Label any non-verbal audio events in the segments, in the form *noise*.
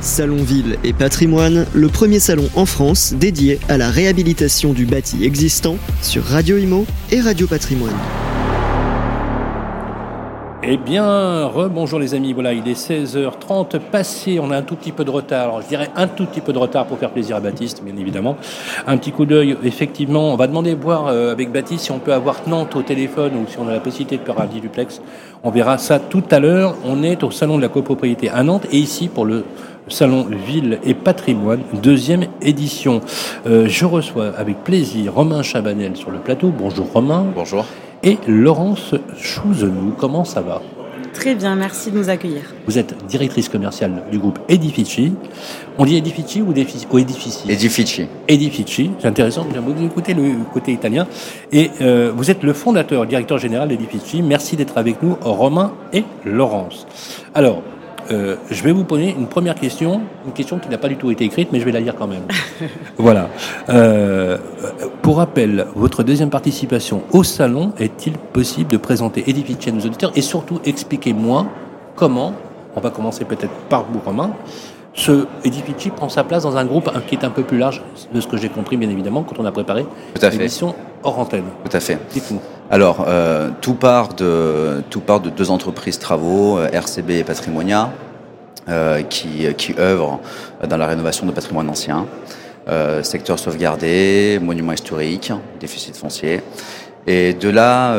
Salon Ville et Patrimoine, le premier salon en France dédié à la réhabilitation du bâti existant sur Radio Imo et Radio Patrimoine. Eh bien, rebonjour les amis, voilà, il est 16h30 passé, on a un tout petit peu de retard, alors je dirais un tout petit peu de retard pour faire plaisir à Baptiste, bien évidemment. Un petit coup d'œil, effectivement, on va demander voir euh, avec Baptiste si on peut avoir Nantes au téléphone ou si on a la possibilité de faire un duplex. On verra ça tout à l'heure. On est au salon de la copropriété à Nantes et ici pour le Salon Ville et Patrimoine, deuxième édition. Euh, je reçois avec plaisir Romain Chabanel sur le plateau. Bonjour Romain. Bonjour et Laurence Chouzenou. Comment ça va? Très bien, merci de nous accueillir. Vous êtes directrice commerciale du groupe Edifici. On dit Edifici ou, Edifici Edifici? Edifici, c'est intéressant, vous écoutez le côté italien. Et euh, vous êtes le fondateur, directeur général d'Edifici. Merci d'être avec nous, Romain et Laurence. Alors, euh, je vais vous poser une première question, une question qui n'a pas du tout été écrite, mais je vais la lire quand même. *laughs* voilà. Euh, pour rappel, votre deuxième participation au salon, est-il possible de présenter Edifici à nos auditeurs et surtout expliquez-moi comment, on va commencer peut-être par vous Romain, ce Edifici prend sa place dans un groupe qui est un peu plus large, de ce que j'ai compris bien évidemment quand on a préparé l'émission hors antenne. Tout à fait. Dites-nous. Alors, euh, tout, part de, tout part de deux entreprises travaux, euh, RCB et Patrimonia, euh, qui, qui œuvrent dans la rénovation de patrimoine ancien, secteur sauvegardé, monument historique, déficit foncier. Et de là,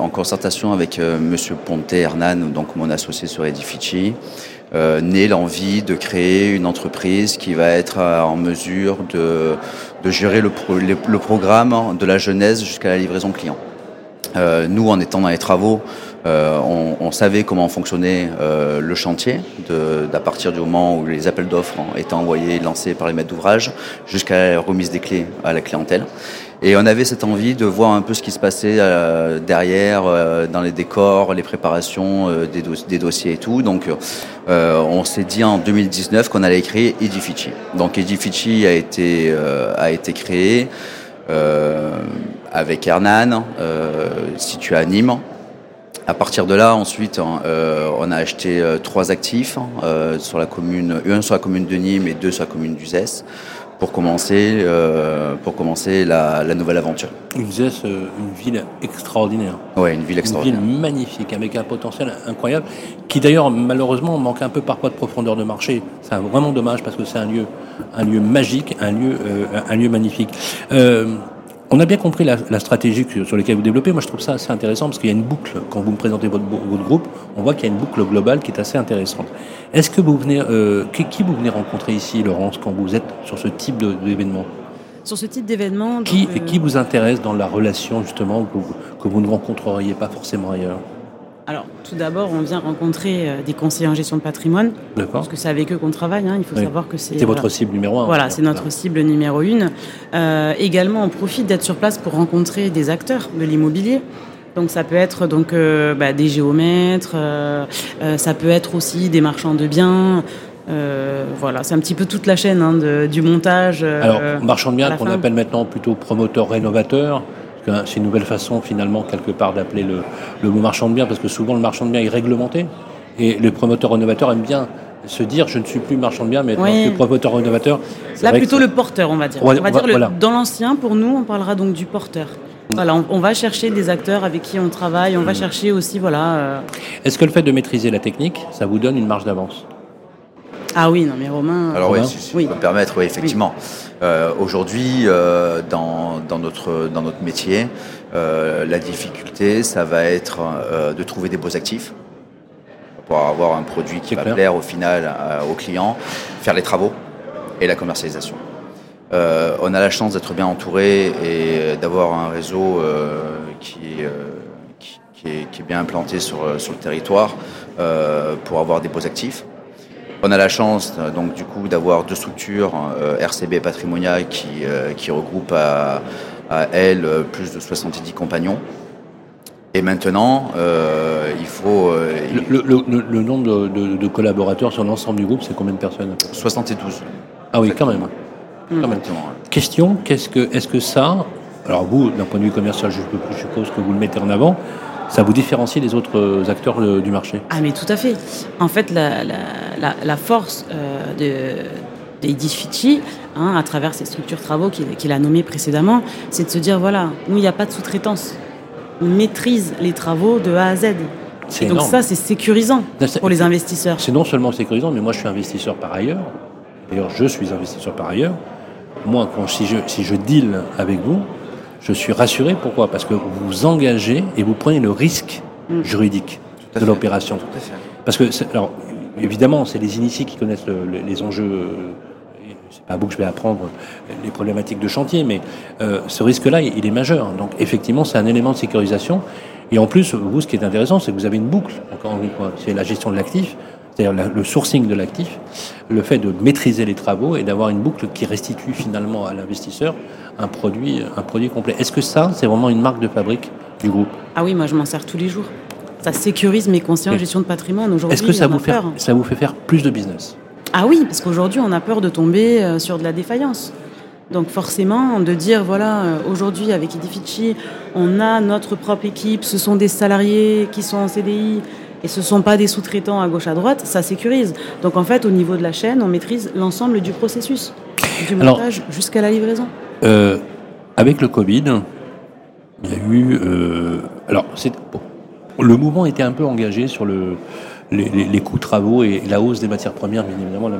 en concertation avec Monsieur Ponte Hernan, donc mon associé sur Edifici, euh, naît l'envie de créer une entreprise qui va être en mesure de, de gérer le, le, programme de la genèse jusqu'à la livraison client. Euh, nous, en étant dans les travaux, euh, on, on, savait comment fonctionnait euh, le chantier, d'à partir du moment où les appels d'offres étaient envoyés, lancés par les maîtres d'ouvrage, jusqu'à la remise des clés à la clientèle. Et on avait cette envie de voir un peu ce qui se passait euh, derrière, euh, dans les décors, les préparations euh, des, des, dossiers et tout. Donc, on s'est dit en 2019 qu'on allait créer Edifici. Donc, Edifici a été a été créé avec Hernan, situé à Nîmes. À partir de là, ensuite, on a acheté trois actifs sur la commune, un sur la commune de Nîmes et deux sur la commune d'Uzès pour commencer, euh, pour commencer la, la, nouvelle aventure. Uzès, euh, une ville extraordinaire. Oui, une ville extraordinaire. Une ville magnifique, avec un potentiel incroyable, qui d'ailleurs malheureusement manque un peu parfois de profondeur de marché. C'est vraiment dommage parce que c'est un lieu, un lieu magique, un lieu, euh, un lieu magnifique. On a bien compris la, la, stratégie sur laquelle vous développez. Moi, je trouve ça assez intéressant parce qu'il y a une boucle. Quand vous me présentez votre, votre groupe, on voit qu'il y a une boucle globale qui est assez intéressante. Est-ce que vous venez, euh, qui, qui, vous venez rencontrer ici, Laurence, quand vous êtes sur ce type d'événement? Sur ce type d'événement qui, euh... qui vous intéresse dans la relation justement que vous, que vous ne rencontreriez pas forcément ailleurs? Alors, tout d'abord, on vient rencontrer euh, des conseillers en gestion de patrimoine. Parce que c'est avec eux qu'on travaille. Hein. Il faut oui. savoir que c'est. C'est votre cible numéro un. Voilà, c'est notre cible numéro une. Euh, également, on profite d'être sur place pour rencontrer des acteurs de l'immobilier. Donc ça peut être donc euh, bah, des géomètres, euh, ça peut être aussi des marchands de biens. voilà, c'est un petit peu toute la chaîne hein, de, du montage. Alors, marchand de biens qu'on appelle maintenant plutôt promoteur rénovateur c'est une nouvelle façon finalement quelque part d'appeler le, le, mot marchand de biens parce que souvent le marchand de biens est réglementé et le promoteur rénovateur aime bien se dire je ne suis plus marchand de biens mais être oui. promoteur rénovateur. Là plutôt le porteur on va dire. On va, on va dire voilà. le, dans l'ancien pour nous on parlera donc du porteur. Voilà, on, on, va chercher des acteurs avec qui on travaille, on va chercher aussi voilà. Euh... Est-ce que le fait de maîtriser la technique, ça vous donne une marge d'avance? Ah oui, non mais Romain. Alors oui, si, si oui. je peux me permettre, oui, effectivement. Oui. Euh, Aujourd'hui, euh, dans, dans, notre, dans notre métier, euh, la difficulté, ça va être euh, de trouver des beaux actifs pour avoir un produit qui va clair. plaire au final euh, aux clients, faire les travaux et la commercialisation. Euh, on a la chance d'être bien entouré et d'avoir un réseau qui, qui, qui, est, qui, est, bien implanté sur, sur le territoire pour avoir des beaux actifs. On a la chance donc du coup d'avoir deux structures euh, RCB Patrimonia qui, euh, qui regroupent à, à elles plus de 70 compagnons. Et maintenant, euh, il faut. Euh, le, le, le, le, nombre de, collaborateurs sur l'ensemble du groupe, c'est combien de personnes 72. Ah oui, quand même. Mmh. Quand même. Question qu'est-ce que, est-ce que ça. Alors, vous, d'un point de vue commercial, je suppose que vous le mettez en avant. Ça vous différencie des autres acteurs du marché? Ah mais tout à fait. En fait, la, la, la, force euh, de, d'Edith hein, à travers ces structures travaux qu'il, a nommées précédemment, c'est de se dire, voilà, nous, il n'y a pas de sous-traitance. On maîtrise les travaux de A à Z. Et donc ça, c'est sécurisant pour les investisseurs. C'est non seulement sécurisant, mais moi, je suis investisseur par ailleurs. D'ailleurs, je suis investisseur par ailleurs. Moi, quand, si, je, si je deal avec vous, je suis rassuré. Pourquoi? Parce que vous vous engagez et vous prenez le risque mm. juridique de l'opération. Parce que, alors, évidemment, c'est les initiés qui connaissent les enjeux. C'est pas à vous que je vais apprendre les problématiques de chantier, mais euh, ce risque-là, il est majeur. Donc, effectivement, c'est un élément de sécurisation. Et en plus, vous, ce qui est intéressant, c'est que vous avez une boucle. Encore une fois, c'est la gestion de l'actif, c'est-à-dire le sourcing de l'actif, le fait de maîtriser les travaux et d'avoir une boucle qui restitue finalement à l'investisseur un produit, un produit complet. Est-ce que ça, c'est vraiment une marque de fabrique du groupe? Ah oui, moi je m'en sers tous les jours. Ça sécurise mes conseillers en gestion de patrimoine. Aujourd'hui, est-ce que ça vous, fait, ça vous fait faire plus de business? Ah oui, parce qu'aujourd'hui, on a peur de tomber euh, sur de la défaillance. Donc forcément, de dire, voilà, euh, aujourd'hui avec Edifici, on a notre propre équipe, ce sont des salariés qui sont en CDI, et ce ne sont pas des sous-traitants à gauche à droite, ça sécurise. Donc en fait, au niveau de la chaîne, on maîtrise l'ensemble du processus, du montage jusqu'à la livraison. Euh, avec le Covid, il y a eu. Euh, alors, le mouvement était un peu engagé sur le, les, coûts de travaux et la hausse des matières premières, bien évidemment,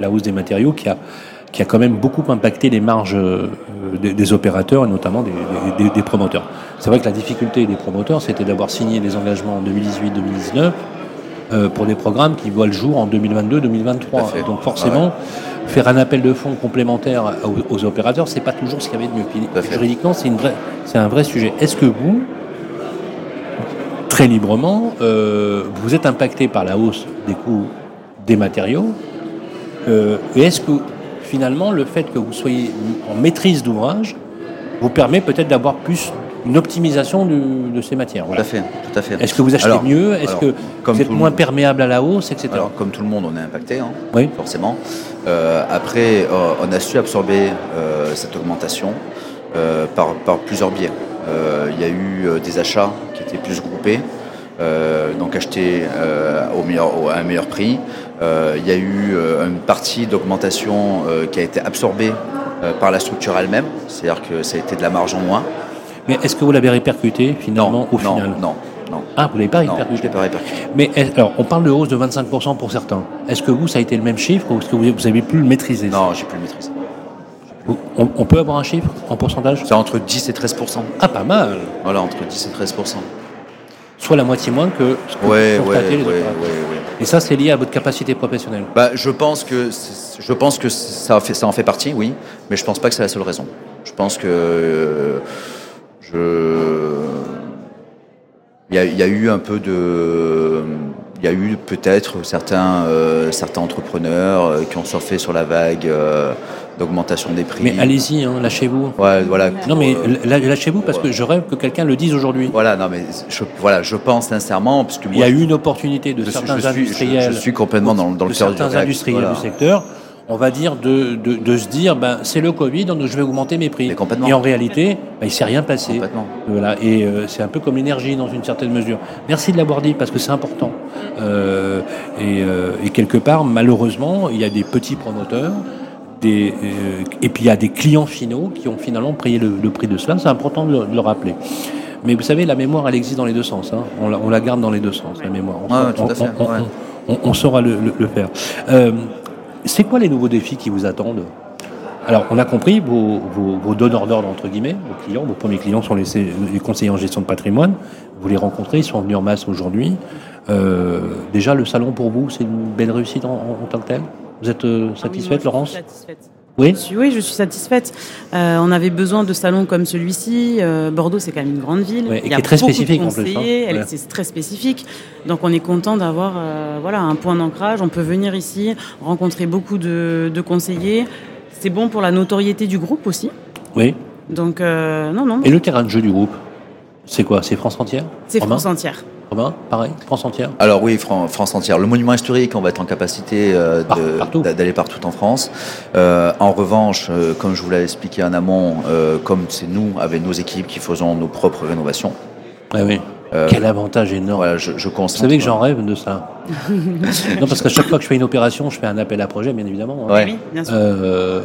la, hausse des matériaux qui a, qui a quand même beaucoup impacté les marges euh, des, opérateurs et notamment des, promoteurs. C'est vrai que la difficulté des promoteurs, c'était d'avoir signé des engagements en 2018-2019 pour des programmes qui voient le jour en 2022-2023. Donc forcément, faire un appel de fonds complémentaire aux, opérateurs, c'est pas toujours ce qu'il y avait de mieux. Juridiquement, c'est c'est un vrai sujet. Est-ce que vous, très librement, euh, vous êtes impacté par la hausse des coûts des matériaux euh, Et est-ce que finalement, le fait que vous soyez en maîtrise d'ouvrage vous permet peut-être d'avoir plus une optimisation de ces matières. Tout à fait, tout à fait. Est-ce que vous achetez mieux Est-ce que vous êtes moins perméable à la hausse, etc. Alors, comme tout le monde, on est impacté, hein, oui. forcément. Euh, après, euh, on a su absorber euh, cette augmentation par, par, plusieurs biais. Il y a eu des achats qui étaient plus groupés, donc achetés au meilleur, à un meilleur prix. Il y a eu une partie d'augmentation qui a été absorbée par la structure elle-même, c'est-à-dire que ça a été de la marge en moins. Mais est-ce que vous l'avez répercuté finalement au final Non, non. Ah, vous ne l'avez pas répercuté Non, je l'ai pas répercuté. Mais alors, on parle de hausse de 25% pour certains. Est-ce que vous, ça a été le même chiffre ou est-ce que vous avez pu le maîtriser? Non, j'ai pu le maîtriser. On, peut avoir un chiffre en pourcentage? C'est entre 10 et 13% Ah, pas mal Voilà, entre 10 et 13 Soit la moitié moins que ce que ouais, vous ouais, les ouais, Et ça, c'est lié à votre capacité professionnelle. Bah, Je pense que, je pense que ça, fait, ça en fait partie, oui, mais je ne pense pas que c'est la seule raison. Je pense que euh, je... Il y, a, eu un peu de... Il y a eu peut-être certains, euh, certains entrepreneurs euh, qui ont surfé sur la vague euh, d'augmentation des prix. Mais allez-y, hein, lâchez-vous. Ouais, voilà. non, mais lâchez-vous parce que je rêve que quelqu'un le dise aujourd'hui. Voilà, non, mais je, voilà, je pense sincèrement. Parce que Il y a eu une opportunité de certains industriels. Je, suis complètement dans, dans le certains industriels du secteur on va dire, de, de, se dire, ben, c'est le Covid, donc je vais augmenter mes prix. Et en réalité, ben, il s'est rien passé. Voilà. Et euh, c'est un peu comme l'énergie dans une certaine mesure. Merci de l'avoir dit parce que c'est important. Euh, euh, et, quelque part, malheureusement, il y a des petits promoteurs. Des, et puis il y a des clients finaux qui ont finalement payé le, prix de cela. C'est important de le, rappeler. Mais vous savez, la mémoire, elle existe dans les deux sens. Hein. On, la, garde dans les deux sens, la mémoire. On, saura le, faire. C'est quoi les nouveaux défis qui vous attendent? Alors, on a compris vos, donneurs d'ordre, entre guillemets, vos clients, vos premiers clients sont les, conseillers en gestion de patrimoine. Vous les rencontrez, ils sont venus en masse aujourd'hui. Euh, déjà, le salon pour vous, c'est une belle réussite en, tant que tel? Vous êtes euh, ah satisfaite, Laurence satisfaite. Oui, oui, je suis satisfaite. Euh, on avait besoin de salons comme celui-ci. Euh, Bordeaux, c'est quand même une grande ville. et qui est très spécifique en plus. Hein. C'est très spécifique. Donc on est content d'avoir euh, voilà, un point d'ancrage. On peut venir ici, rencontrer beaucoup de, conseillers. C'est bon pour la notoriété du groupe aussi. Oui. Donc, non, non. Et le terrain de jeu du groupe, c'est quoi? C'est France entière? C'est France entière. Robin, pareil, France entière Alors oui, France entière. Le monument historique, on va être en capacité euh, d'aller partout. en France. Euh, en revanche, euh, comme je vous l'ai expliqué en amont, comme c'est nous, avec nos équipes, qui faisons nos propres rénovations, ah oui. Euh, Quel avantage énorme. Voilà, je, je Vous savez que j'en rêve de ça. *laughs* non, parce qu'à chaque fois que je fais une opération, je fais un appel à projet, bien évidemment. hein. Ouais. Oui, bien sûr. Euh,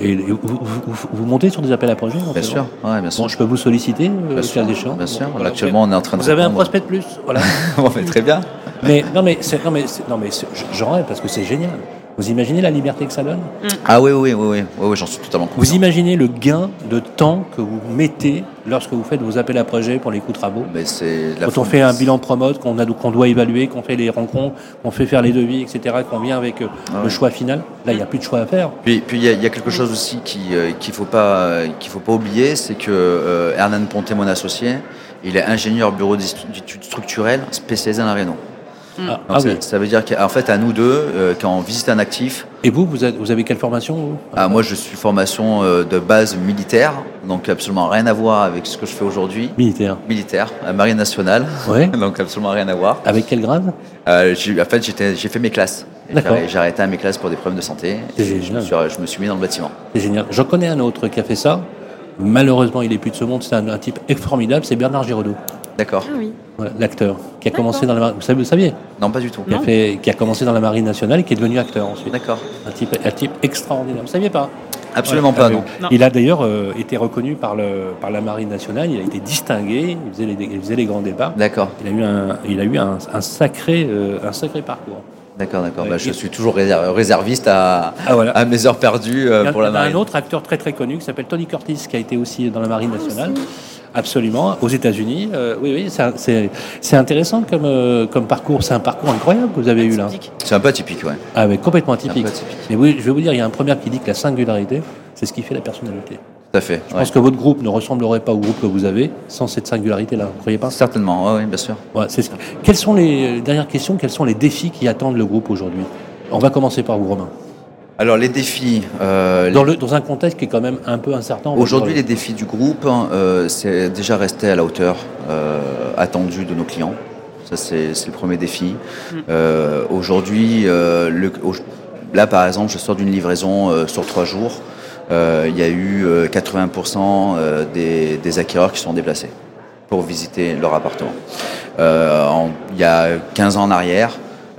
et, et vous, vous- vous- montez sur des appels à projet Bien sûr, ouais, bien sûr. Bon, je peux vous solliciter, euh, Bien sûr, cas échéant. bien sûr. Bon, voilà. Actuellement, on est en train de Vous avez un répondre. prospect de plus, voilà. *laughs* Bon, mais très bien. mais non, mais c'est, non, mais c'est- non, mais c'est- j'en rêve parce que c'est génial. Vous imaginez la liberté que ça donne Ah oui, oui, oui, oui, oui, oui, j'en suis totalement Vous conscient. imaginez le gain de temps que vous mettez lorsque vous faites vos appels à projet pour les coûts travaux Mais c'est Quand on fait un bilan promote, qu'on a- qu'on doit évaluer, qu'on fait les rencontres, qu'on fait faire les devis, etc., qu'on vient avec euh, Ah le ouais. choix final, là, il n'y a plus de choix à faire. Puis, puis il y, a- il y a quelque chose aussi qui euh, qu'il faut pas qu'il faut pas oublier, c'est que euh, Hernan Ponté, mon associé, il est ingénieur bureau d'études structurelles spécialisé dans la réno. Ah, Donc ah ça, oui. ça veut dire qu'en fait, à nous deux, euh, quand on visite un actif, Et vous, vous avez, vous avez quelle formation vous? Ah, moi je suis formation euh, de base militaire, donc absolument rien à voir avec ce que je fais aujourd'hui. Militaire. Militaire, à Marine nationale, Ouais. *laughs* donc absolument rien à voir. Avec quel grade? Euh, en fait, j'ai fait mes classes. D'accord. J'ai arrêté à mes classes pour des problèmes de santé. C'est et je, me génial. suis, je me suis mis dans le bâtiment. C'est génial. J'en connais un autre qui a fait ça. Malheureusement, il est plus de ce monde. C'est un, un type formidable. C'est Bernard Giraudot, D'accord Ah oui. L'acteur, qui a commencé dans la marine. Vous saviez Non, pas du tout. qui a, fait, qui a commencé dans la marine nationale et qui est devenu acteur ensuite. D'accord. Un type, un type extraordinaire. Vous saviez pas Absolument Ouais, pas, ah, non. Non. Il a d'ailleurs euh, été reconnu par, le, par la marine nationale. Il a été distingué. Il faisait les, il faisait les grands débats. D'accord, Il a eu un, il a eu un, un sacré, euh, un sacré parcours. d'accord, d'accord. Ouais, Bah, je suis toujours réser- réserviste à, Ah voilà. à mes heures perdues euh, Il y a- pour la il y a marine. un autre acteur très très connu qui s'appelle Tony Curtis, qui a été aussi dans la marine nationale. Absolument, aux États-Unis. Euh, oui, oui, c'est intéressant comme, euh, comme parcours. C'est un parcours incroyable que vous avez eu là. C'est un peu atypique, ouais. Ah, mais complètement atypique. Mais oui, je vais vous dire, il y a un premier qui dit que la singularité, c'est ce qui fait la personnalité. Tout à fait. Je ouais. pense que votre groupe ne ressemblerait pas au groupe que vous avez sans cette singularité-là. Vous ne croyez pas? Certainement, oui, bien sûr. Ouais, c'est ce- Quelles sont les euh, dernières questions Quels sont les défis qui attendent le groupe aujourd'hui? On va commencer par vous, Romain. Alors, les défis. euh, Dans, le, dans un contexte qui est quand même un peu incertain. Aujourd'hui, les défis du groupe, euh, c'est déjà rester à la hauteur euh, attendue de nos clients. Ça, c'est c'est le premier défi. Euh, Aujourd'hui, euh, le- au- là, par exemple, je sors d'une livraison euh, sur trois jours. Euh, il y a eu euh, 80% euh, des, des acquéreurs qui sont déplacés pour visiter leur appartement. Euh, en- il y a 15 ans en arrière,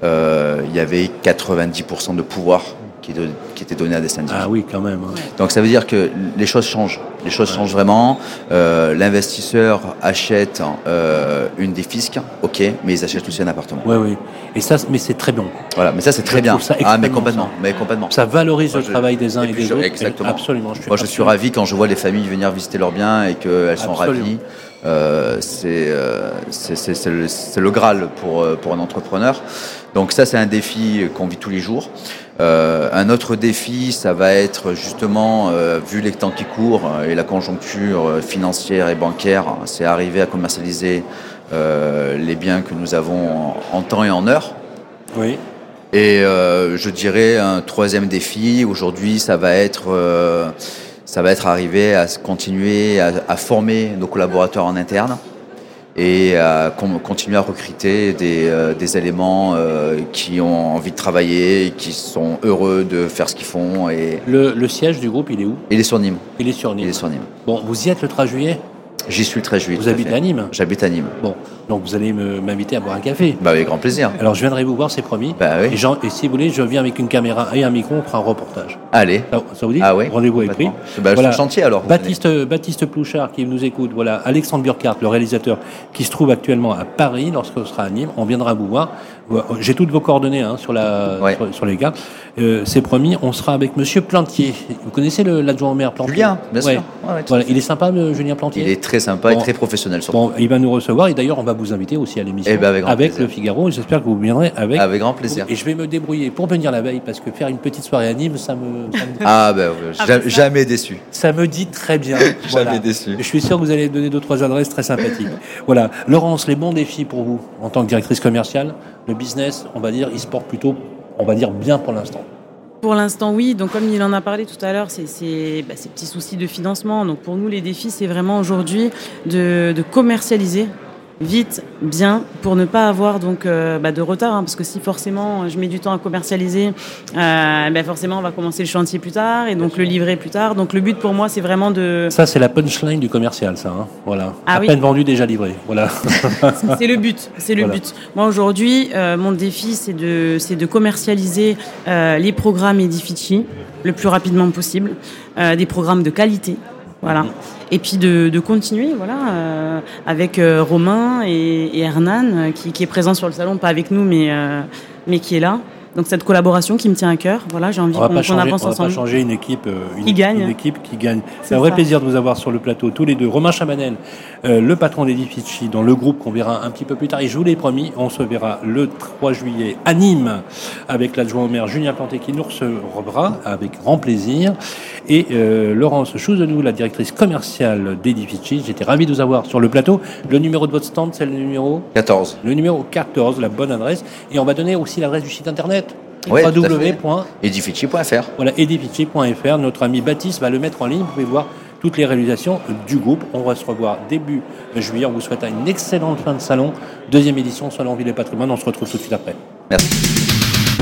euh, il y avait 90% de pouvoir qui, de- qui était donné à des syndics. Ah oui, quand même. hein. Donc ça veut dire que les choses changent. Les choses changent vraiment. Euh, L'investisseur achète euh, une des fiscs, ok, mais ils achètent aussi un appartement. Oui, oui. Et ça, mais c'est très bon. Voilà, mais ça c'est Je très bien. ça Ah mais complètement, mais complètement. Ça valorise Moi, le je- travail des uns et, des je- autres. exactement. Absolument. Je suis Moi je suis ravi quand je vois les familles venir visiter leurs biens et qu'elles sont Absolument. ravies. Euh, c'est euh, c'est- c'est- c'est le, c'est le Graal pour, euh, pour un entrepreneur. Donc ça c'est un défi qu'on vit tous les jours. Euh, un autre défi, ça va être justement, euh, vu les temps qui courent euh, et la conjoncture financière et bancaire, c'est arriver à commercialiser euh, les biens que nous avons en, temps et en heure. Oui. Et je dirais un troisième défi aujourd'hui, ça va être ça va être arriver à continuer à, à former nos collaborateurs en interne et à con- continuer à recruter des, euh, des éléments euh, qui ont envie de travailler, qui sont heureux de faire ce qu'ils font et, Le, le siège du groupe, il est où? Et les sur Nîmes. Il est sur Il Nîmes. est sur Nîmes. Bon, vous y êtes le 3 juillet? J'y suis le 13 juillet. Vous à habitez fait. à Nîmes? J'habite à Nîmes. Bon, donc vous allez m'inviter à boire un café. Bah avec grand plaisir. Alors je viendrai vous voir, c'est promis. Bah oui. et, si vous voulez, je viens avec une caméra et un micro, on fera un reportage. Allez. Ça, ça vous dit Ah oui. Rendez-vous est pris. Bah, le chantier alors. Baptiste, Baptiste Plouchard qui nous écoute, voilà, Alexandre Burkhardt, le réalisateur, qui se trouve actuellement à Paris, lorsqu'on sera à Nîmes, on viendra vous voir. J'ai toutes vos coordonnées hein, sur, la, Ouais. sur, sur les gars. Euh, C'est promis, on sera avec Monsieur Plantier. Vous connaissez le- l'adjoint au maire Plantier Julien, bien Ouais. sûr. Ouais, Voilà, il est sympa, le Julien Plantier Il est très sympa Bon. et très professionnel surtout. Bon, il va nous recevoir et d'ailleurs on va vous inviter aussi à l'émission Eh ben, avec grand plaisir. le Figaro. J'espère que vous viendrez avec. Avec grand plaisir. Et je vais me débrouiller pour venir la veille parce que faire une petite soirée à Nîmes, ça me, ça me, *laughs* Ah ben ouais, Ah, bah, ça. jamais déçu. ça me dit très bien. *laughs* Jamais déçu. Je suis sûr que vous allez donner deux trois adresses très sympathiques. *laughs* voilà, Laurence, les bons défis pour vous en tant que directrice commerciale, le business, on va dire, il se porte plutôt, on va dire bien pour l'instant. Pour l'instant, oui. Donc, comme il en a parlé tout à l'heure, c'est bah, ces petits soucis de financement. Donc, pour nous, les défis, c'est vraiment aujourd'hui de commercialiser vite, bien, pour ne pas avoir donc euh, bah, de retard, hein, parce que si forcément je mets du temps à commercialiser, euh, ben forcément on va commencer le chantier plus tard et donc le livrer plus tard. Donc le but pour moi c'est vraiment de. Ça c'est la punchline du commercial, ça. Hein. voilà. Ah à oui. peine vendu déjà livré. Voilà. *laughs* c'est le but, c'est le Voilà. but. Moi aujourd'hui, euh, mon défi c'est de c'est de commercialiser euh, les programmes Edifici le plus rapidement possible, euh, des programmes de qualité. Voilà. Et puis de, de continuer, voilà, euh, avec euh, Romain et, et Hernan, euh, qui, qui est présent sur le salon, pas avec nous, mais euh, mais qui est là. Donc cette collaboration qui me tient à cœur. Voilà, j'ai envie qu'on changer, avance on va pas ensemble. changer une équipe, euh, une, Qui gagne. une équipe qui gagne. C'est C'est un vrai ça. plaisir de vous avoir sur le plateau tous les deux. Romain Chamanel, euh, le patron d'Edifici, dans le groupe qu'on verra un petit peu plus tard. Et je vous l'ai promis, on se verra le 3 juillet à Nîmes avec l'adjoint au maire Julien Planté qui nous recevra avec grand plaisir. Et euh, Laurence Chouzenou, la directrice commerciale d'Edifici. J'étais ravi de vous avoir sur le plateau. Le numéro de votre stand, c'est le numéro 14. le numéro 14, la bonne adresse. Et on va donner aussi l'adresse du site internet. Ouais. Voilà, edifici.fr, notre ami Baptiste va le mettre en ligne. Vous pouvez voir toutes les réalisations du groupe. On va se revoir début juillet. On vous souhaite une excellente fin de salon. Deuxième édition, Salon Ville et Patrimoine. On se retrouve tout de suite après. Merci.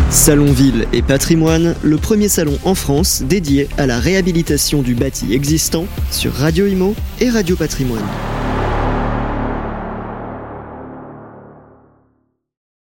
Salon Ville et Patrimoine, le premier salon en France dédié à la réhabilitation du bâti existant sur Radio Imo et Radio Patrimoine.